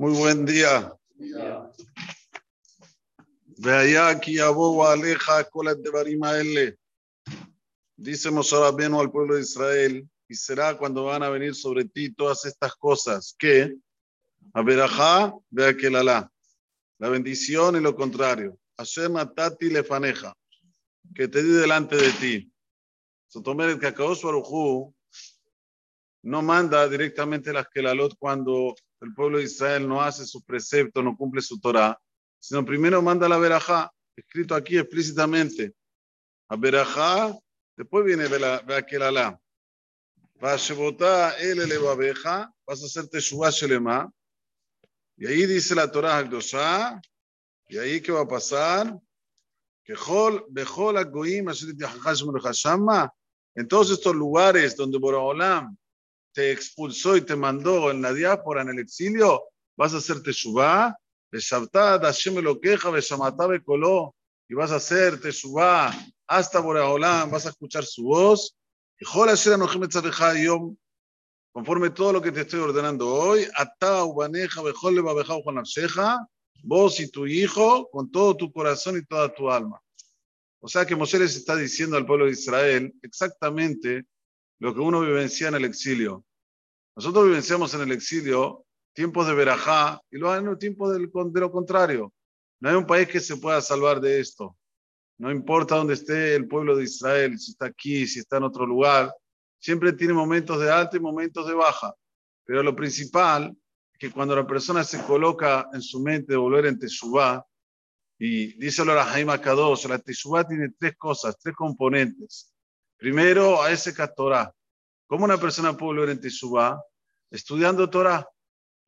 Muy buen día. Ve allá aquí aboba aleja cola de Barimaele. Dice Moshe Rabbeinu al pueblo de Israel, y será cuando van a venir sobre ti todas estas cosas, que a Berajá, ve aquel alá, la bendición y lo contrario. Hashem atati lefaneja, que te di delante de ti. Sotomer el Kakaosh Barujú no manda directamente las Kelalot cuando el pueblo de Israel no hace su precepto, no cumple su Torah, sino primero manda la verajá, escrito aquí explícitamente. A verajá, después viene aquel alá. Va a el elevabeja, vas a hacer teshuva shelema. Y ahí dice la Torah Agdosha, y ahí qué va a pasar? En todos estos lugares donde Boraholam te expulsó y te mandó en la diáspora, en el exilio, vas a hacer teshuvah, beshavtad, Hashem lo queja, beshamatá coló, y vas a hacer teshuvah hasta Boraholam, vas a escuchar su voz, y yom, conforme todo lo que te estoy ordenando hoy, atá ubaneja, bejole babeja nafseja, vos y tu hijo, con todo tu corazón y toda tu alma. O sea que Moshe les está diciendo al pueblo de Israel exactamente lo que uno vivencia en el exilio. Nosotros vivenciamos en el exilio tiempos de verajá y luego tiempos de lo contrario. No hay un país que se pueda salvar de esto. No importa dónde esté el pueblo de Israel, si está aquí, si está en otro lugar, siempre tiene momentos de alta y momentos de baja. Pero lo principal es que cuando la persona se coloca en su mente de volver en Teshuvah, y dice la Jaime Kadosh, la Teshuvah tiene tres cosas, tres componentes. Primero, a ese Torah. ¿Cómo una persona puede volver en Teshuvah? Estudiando Torah.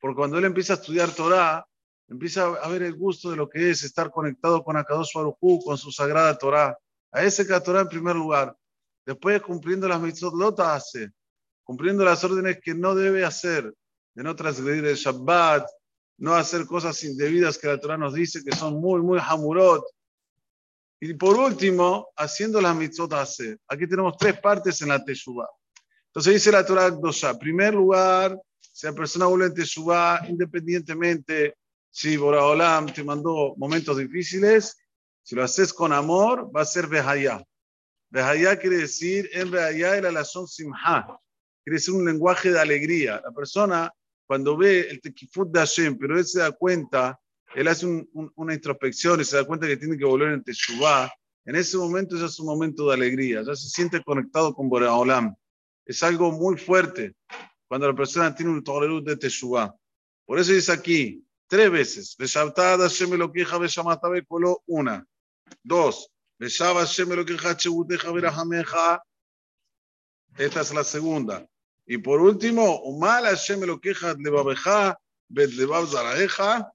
Porque cuando él empieza a estudiar Torah, empieza a ver el gusto de lo que es estar conectado con Akadosh Baruj con su sagrada Torah. A ese Torah en primer lugar. Después, cumpliendo las mitzvot, lota hace. Cumpliendo las órdenes que no debe hacer. De no transgredir el Shabbat, no hacer cosas indebidas que la Torah nos dice que son muy, muy hamurot. Y por último, haciendo las mitzvot hace. Aquí tenemos tres partes en la Teshuvah. Entonces dice la Torah En primer lugar, si la persona vuelve en Teshuvah, independientemente si Boraholam te mandó momentos difíciles, si lo haces con amor, va a ser Behayá. Behayá quiere decir, en Behayá el alazón simha, quiere decir un lenguaje de alegría. La persona, cuando ve el tequifut de Hashem, pero él se da cuenta, él hace una introspección y se da cuenta que tiene que volver en Teshuvah, en ese momento ya es un momento de alegría, ya se siente conectado con Boraholam es algo muy fuerte cuando la persona tiene un tolerut de Teshuvah. Por eso dice aquí, tres veces, una. Dos, Esta es la segunda. Y por último, Umal Hashem lo queja, levabeja, bet levav zaraeja,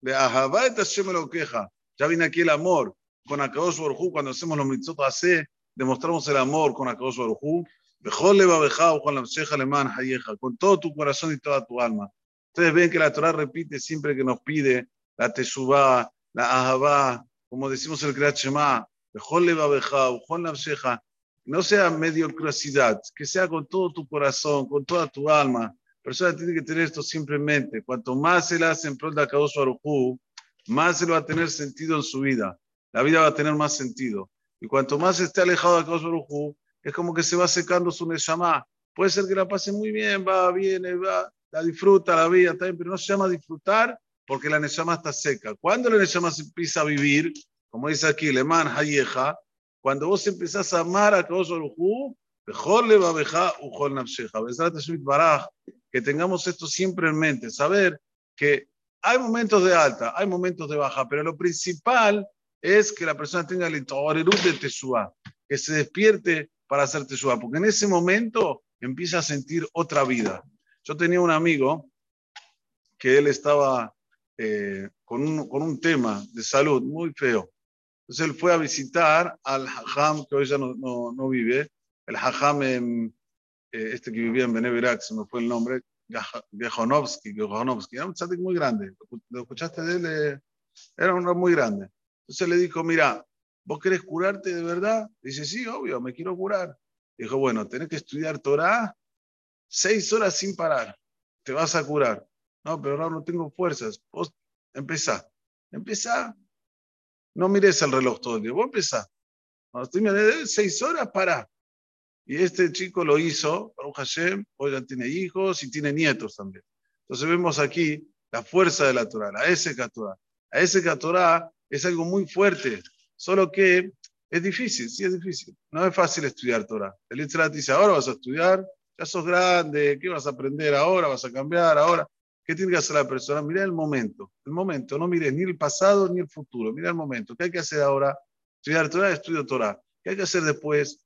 de ahabat lo queja. Ya viene aquí el amor con Akadosh Baruj cuando hacemos los mitzvot hace, demostramos el amor con Akadosh Baruj con todo tu corazón y toda tu alma. Ustedes ven que la Torah repite siempre que nos pide la Teshuvah, la Ahavá, como decimos el Kriyat Shema, no sea mediocridad, que sea con todo tu corazón, con toda tu alma. Persona tiene que tener esto simplemente. Cuanto más le hace en pro de Akadosh más se lo va a tener sentido en su vida. La vida va a tener más sentido. Y cuanto más esté alejado de Akadosh Baruj es como que se va secando su Neshama. Puede ser que la pase muy bien, va, viene, va, la disfruta, la vida, pero no se llama disfrutar porque la Neshama está seca. Cuando la Neshama se empieza a vivir, como dice aquí, Leman Hayeja, cuando vos empezás a amar a Kadosh Baruj Que tengamos esto siempre en mente, saber que hay momentos de alta, hay momentos de baja, pero lo principal es que la persona tenga el de Teshua, que se despierte para hacer teshuva, porque en ese momento empieza a sentir otra vida. Yo tenía un amigo que él estaba eh, con, un, con, un, tema de salud muy feo. Entonces él fue a visitar al hajam, que hoy ya no, no, vive, el hajam, eh, este que vivía en Beneverac, se me fue el nombre, Gejonovsky, Gejonovsky, era un tzadik muy grande. ¿Lo escuchaste de él? Eh, era un muy grande. Entonces le dijo, mira, ¿Vos querés curarte de verdad? Dice, sí, obvio, me quiero curar. Dijo, bueno, tenés que estudiar Torah seis horas sin parar. Te vas a curar. No, pero ahora no tengo fuerzas. Vos empezá. Empezá. No mires el reloj todo el día. Vos empezá. Cuando estoy seis horas, para. Y este chico lo hizo, Baruch Hashem, hoy ya tiene hijos y tiene nietos también. Entonces vemos aquí la fuerza de la Torah, la ese Torah. La ese Torah es algo muy fuerte, solo que es difícil, sí es difícil. No es fácil estudiar Torah. El Israel dice, ahora vas a estudiar, ya sos grande, ¿qué vas a aprender ahora? ¿Vas a cambiar ahora? ¿Qué tiene que hacer la persona? Mira el momento, el momento, no mires ni el pasado ni el futuro, mira el momento. ¿Qué hay que hacer ahora? Estudiar Torah, estudio Torah. ¿Qué hay que hacer después?